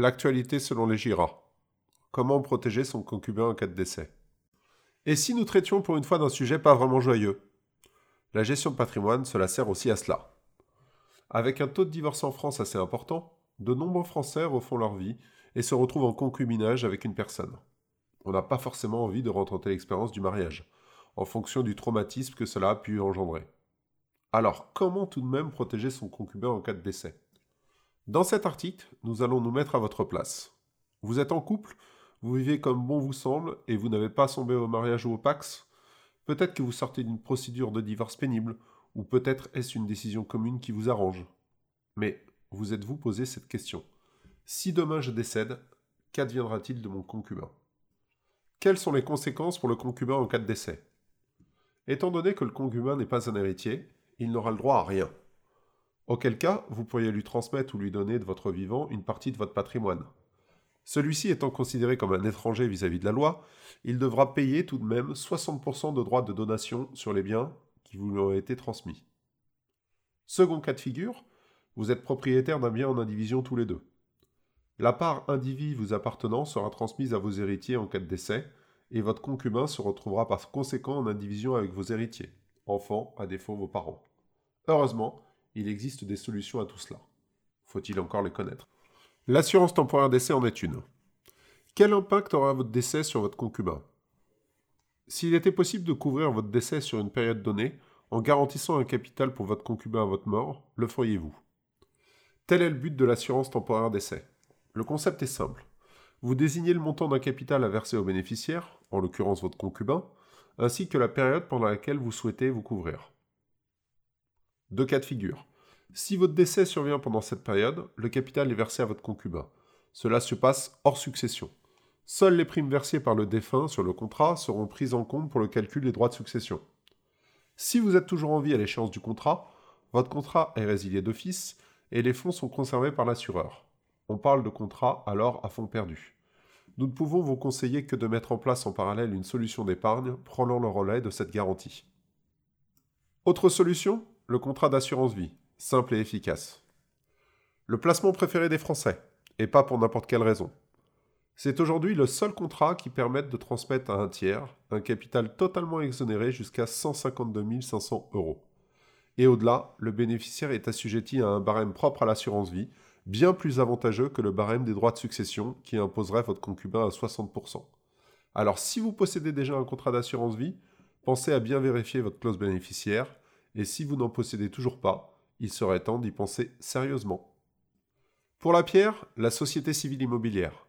L'actualité selon les GIRA. Comment protéger son concubin en cas de décès? Et si nous traitions pour une fois d'un sujet pas vraiment joyeux? La gestion de patrimoine, cela sert aussi à cela. Avec un taux de divorce en France assez important, de nombreux Français refont leur vie et se retrouvent en concubinage avec une personne. On n'a pas forcément envie de retenter l'expérience du mariage, en fonction du traumatisme que cela a pu engendrer. Alors, comment tout de même protéger son concubin en cas de décès? Dans cet article, nous allons nous mettre à votre place. Vous êtes en couple, vous vivez comme bon vous semble et vous n'avez pas sombé au mariage ou au pax Peut-être que vous sortez d'une procédure de divorce pénible, ou peut-être est-ce une décision commune qui vous arrange. Mais vous êtes-vous posé cette question? Si demain je décède, qu'adviendra-t-il de mon concubin? Quelles sont les conséquences pour le concubin en cas de décès? Étant donné que le concubin n'est pas un héritier, il n'aura le droit à rien. Auquel cas, vous pourriez lui transmettre ou lui donner de votre vivant une partie de votre patrimoine. Celui-ci étant considéré comme un étranger vis-à-vis de la loi, il devra payer tout de même 60% de droits de donation sur les biens qui vous lui ont été transmis. Second cas de figure, vous êtes propriétaire d'un bien en indivision tous les deux. La part indivis vous appartenant sera transmise à vos héritiers en cas de décès, et votre concubin se retrouvera par conséquent en indivision avec vos héritiers, enfants, à défaut vos parents. Heureusement, il existe des solutions à tout cela. Faut-il encore les connaître? L'assurance temporaire décès en est une. Quel impact aura votre décès sur votre concubin? S'il était possible de couvrir votre décès sur une période donnée, en garantissant un capital pour votre concubin à votre mort, le feriez-vous? Tel est le but de l'assurance temporaire d'essai. Le concept est simple. Vous désignez le montant d'un capital à verser au bénéficiaire, en l'occurrence votre concubin, ainsi que la période pendant laquelle vous souhaitez vous couvrir. Deux cas de figure. Si votre décès survient pendant cette période, le capital est versé à votre concubin. Cela se passe hors succession. Seules les primes versées par le défunt sur le contrat seront prises en compte pour le calcul des droits de succession. Si vous êtes toujours en vie à l'échéance du contrat, votre contrat est résilié d'office et les fonds sont conservés par l'assureur. On parle de contrat alors à fonds perdus. Nous ne pouvons vous conseiller que de mettre en place en parallèle une solution d'épargne prenant le relais de cette garantie. Autre solution, le contrat d'assurance vie, simple et efficace. Le placement préféré des Français, et pas pour n'importe quelle raison. C'est aujourd'hui le seul contrat qui permette de transmettre à un tiers un capital totalement exonéré jusqu'à 152 500 euros. Et au-delà, le bénéficiaire est assujetti à un barème propre à l'assurance vie, bien plus avantageux que le barème des droits de succession qui imposerait votre concubin à 60%. Alors si vous possédez déjà un contrat d'assurance vie, pensez à bien vérifier votre clause bénéficiaire, et si vous n'en possédez toujours pas, il serait temps d'y penser sérieusement. Pour la pierre, la société civile immobilière.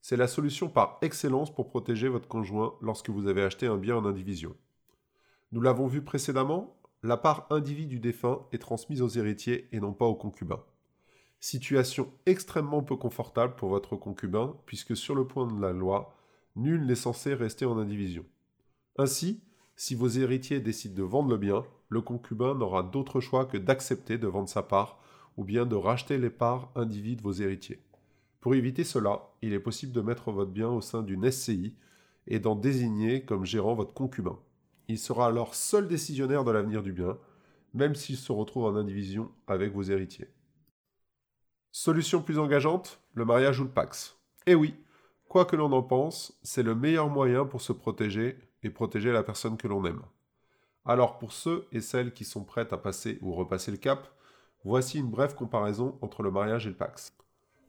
C'est la solution par excellence pour protéger votre conjoint lorsque vous avez acheté un bien en indivision. Nous l'avons vu précédemment, la part individu du défunt est transmise aux héritiers et non pas aux concubins. Situation extrêmement peu confortable pour votre concubin, puisque sur le point de la loi, nul n'est censé rester en indivision. Ainsi, si vos héritiers décident de vendre le bien, le concubin n'aura d'autre choix que d'accepter de vendre sa part, ou bien de racheter les parts individuelles de vos héritiers. Pour éviter cela, il est possible de mettre votre bien au sein d'une SCI et d'en désigner comme gérant votre concubin. Il sera alors seul décisionnaire de l'avenir du bien, même s'il se retrouve en indivision avec vos héritiers. Solution plus engageante, le mariage ou le pax. Eh oui, quoi que l'on en pense, c'est le meilleur moyen pour se protéger et protéger la personne que l'on aime. Alors pour ceux et celles qui sont prêtes à passer ou repasser le cap, voici une brève comparaison entre le mariage et le pax.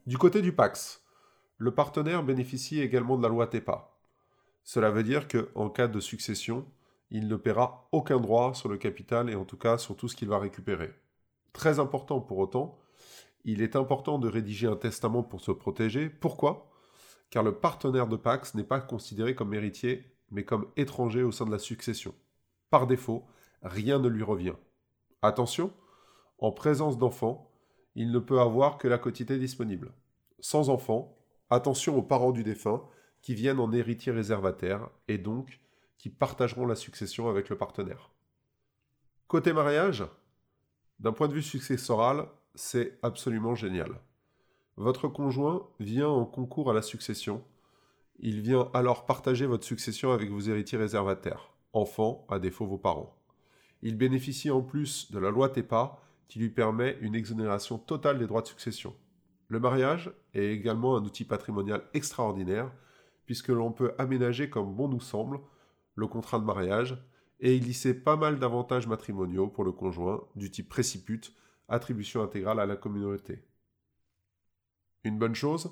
Du côté du pax, le partenaire bénéficie également de la loi TEPA. Cela veut dire que en cas de succession, il ne paiera aucun droit sur le capital et en tout cas sur tout ce qu'il va récupérer. Très important pour autant, il est important de rédiger un testament pour se protéger. Pourquoi? Car le partenaire de Pax n'est pas considéré comme héritier, mais comme étranger au sein de la succession. Par défaut, rien ne lui revient. Attention, en présence d'enfants, il ne peut avoir que la quotité disponible. Sans enfants, attention aux parents du défunt qui viennent en héritier réservataire et donc qui partageront la succession avec le partenaire. Côté mariage, d'un point de vue successoral, c'est absolument génial. Votre conjoint vient en concours à la succession. Il vient alors partager votre succession avec vos héritiers réservataires, enfants, à défaut vos parents. Il bénéficie en plus de la loi TEPA qui lui permet une exonération totale des droits de succession. Le mariage est également un outil patrimonial extraordinaire, puisque l'on peut aménager comme bon nous semble le contrat de mariage et y lisser pas mal d'avantages matrimoniaux pour le conjoint, du type précipute, attribution intégrale à la communauté. Une bonne chose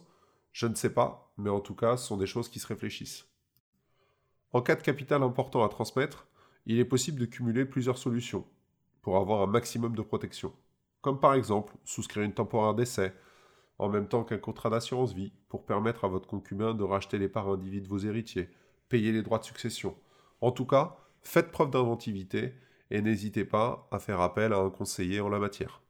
Je ne sais pas, mais en tout cas, ce sont des choses qui se réfléchissent. En cas de capital important à transmettre, il est possible de cumuler plusieurs solutions pour avoir un maximum de protection. Comme par exemple souscrire une temporaire d'essai, en même temps qu'un contrat d'assurance vie, pour permettre à votre concubin de racheter les parts individuelles de vos héritiers, payer les droits de succession. En tout cas, faites preuve d'inventivité et n'hésitez pas à faire appel à un conseiller en la matière.